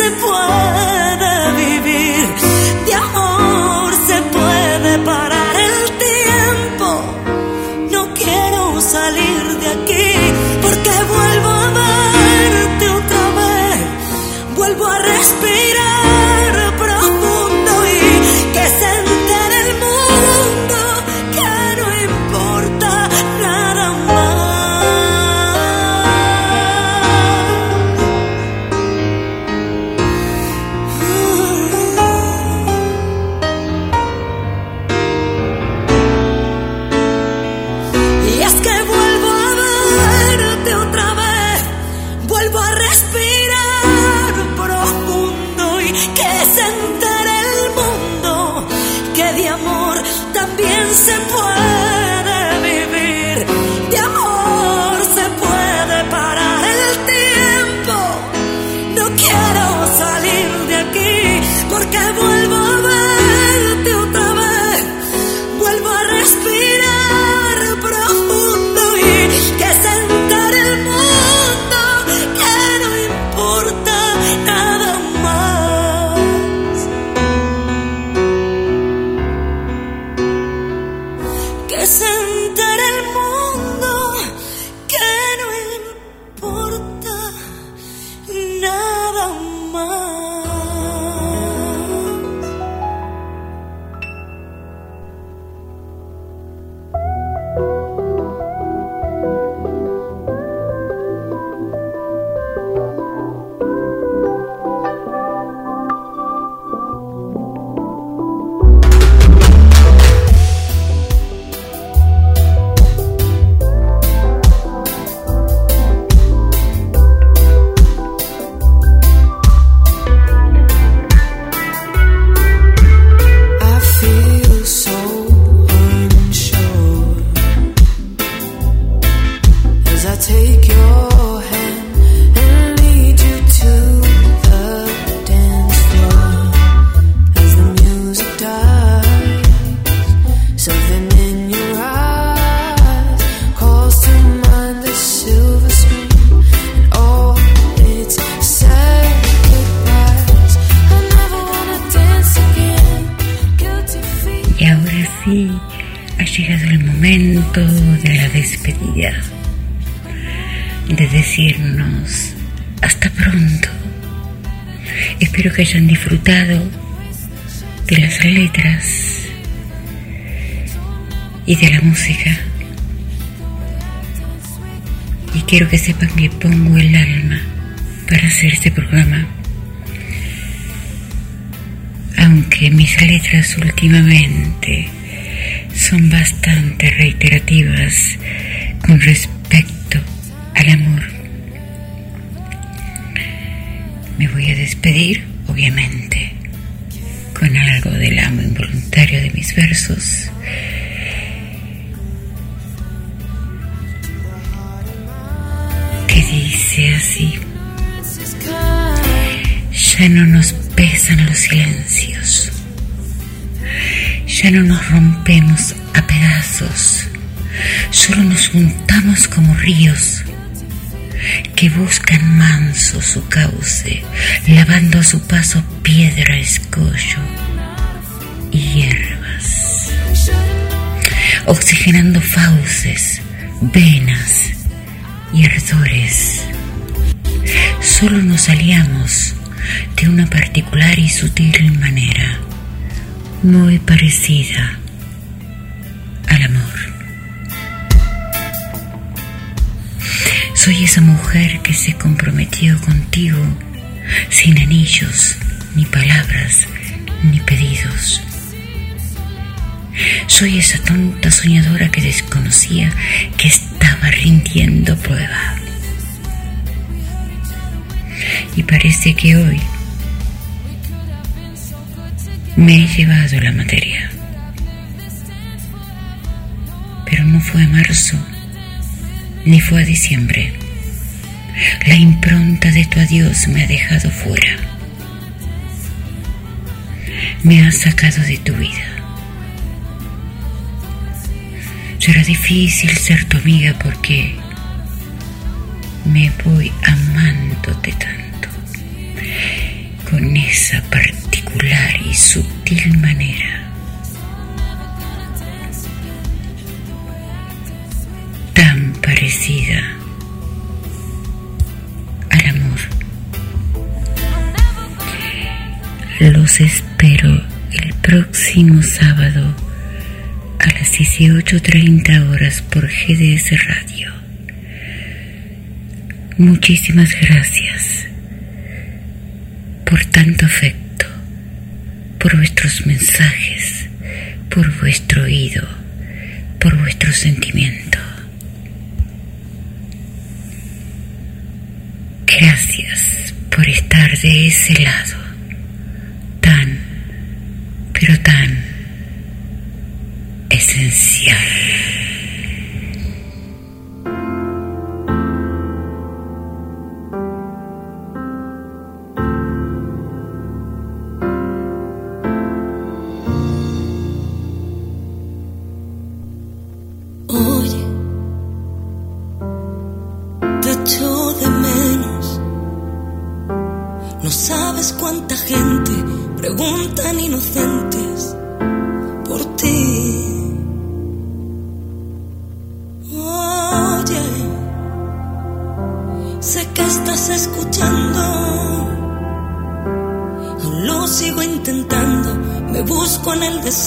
también sepan que pongo el alma para hacer este programa. Aunque mis letras últimamente son bastante reiterativas con respecto al amor. Me voy a despedir, obviamente, con algo del amo involuntario de mis versos. Que dice así. Ya no nos pesan los silencios. Ya no nos rompemos a pedazos. Solo nos juntamos como ríos que buscan manso su cauce, lavando a su paso piedra, escollo y hierbas, oxigenando fauces, venas y ardores. Solo nos aliamos de una particular y sutil manera, muy parecida al amor. Soy esa mujer que se comprometió contigo sin anillos, ni palabras, ni pedidos. soy esa tonta soñadora que desconocía que estaba rindiendo prueba. Y parece que hoy me he llevado la materia. Pero no fue a marzo, ni fue a diciembre. La impronta de tu adiós me ha dejado fuera. Me ha sacado de tu vida. Será difícil ser tu amiga porque me voy amándote tanto, con esa particular y sutil manera. Tan parecida al amor. Los espero el próximo sábado a las 18.30 horas por GDS Radio. Muchísimas gracias por tanto afecto, por vuestros mensajes, por vuestro oído, por vuestro sentimiento. Gracias por estar de ese lado, tan, pero tan esencial. Sabes cuánta gente preguntan inocentes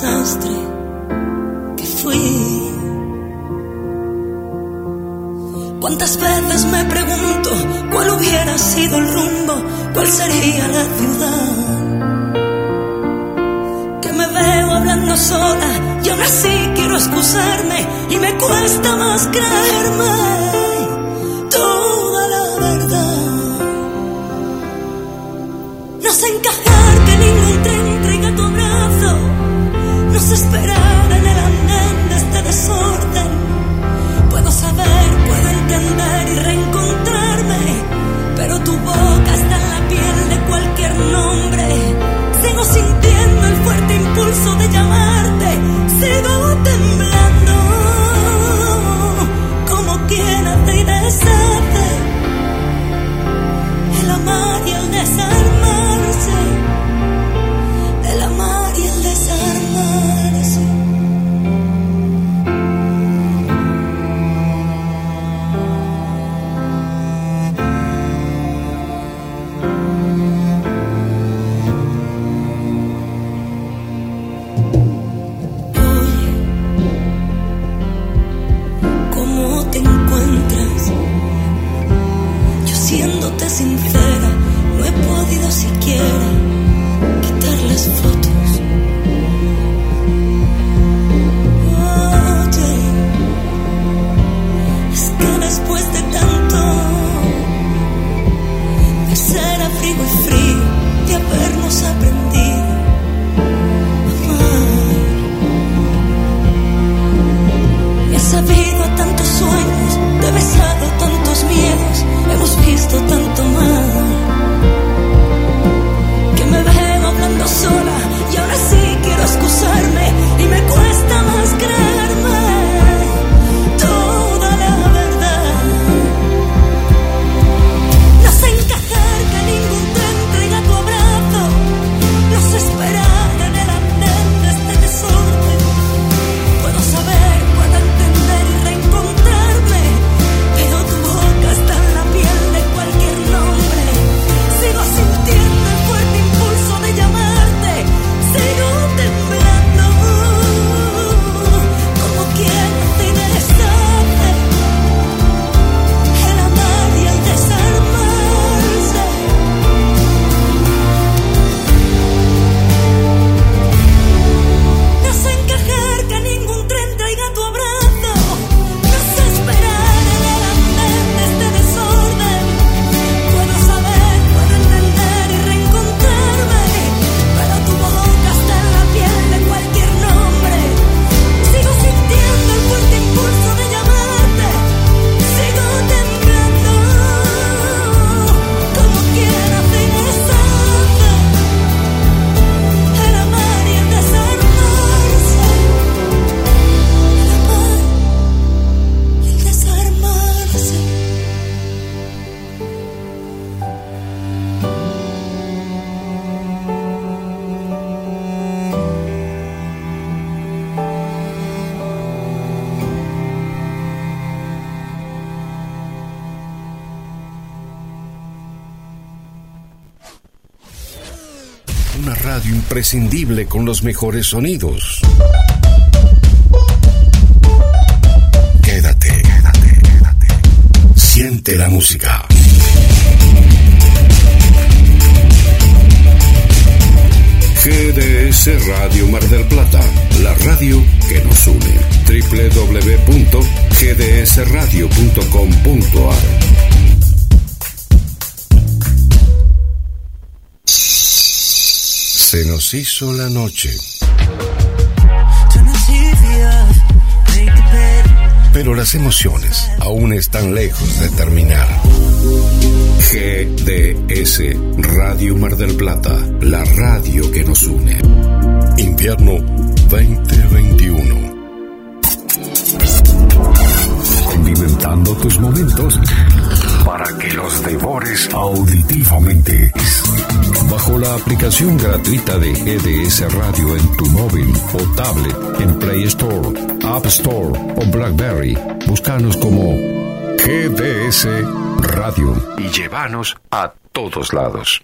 desastre que fui. ¿Cuántas veces me pregunto cuál hubiera sido el rumbo, cuál sería la ciudad? Que me veo hablando sola y aún así quiero excusarme y me cuesta más creerme imprescindible con los mejores sonidos. Quédate, quédate, quédate. Siente la música. GDS Radio Mar del Plata, la radio que nos une. www.gdsradio.com.ar nos hizo la noche, pero las emociones aún están lejos de terminar. GDS Radio Mar del Plata, la radio que nos une. Invierno 2021. Condimentando tus momentos para que los devores auditivamente. Bajo la aplicación gratuita de GDS Radio en tu móvil o tablet en Play Store, App Store o Blackberry, búscanos como GDS Radio y llévanos a todos lados.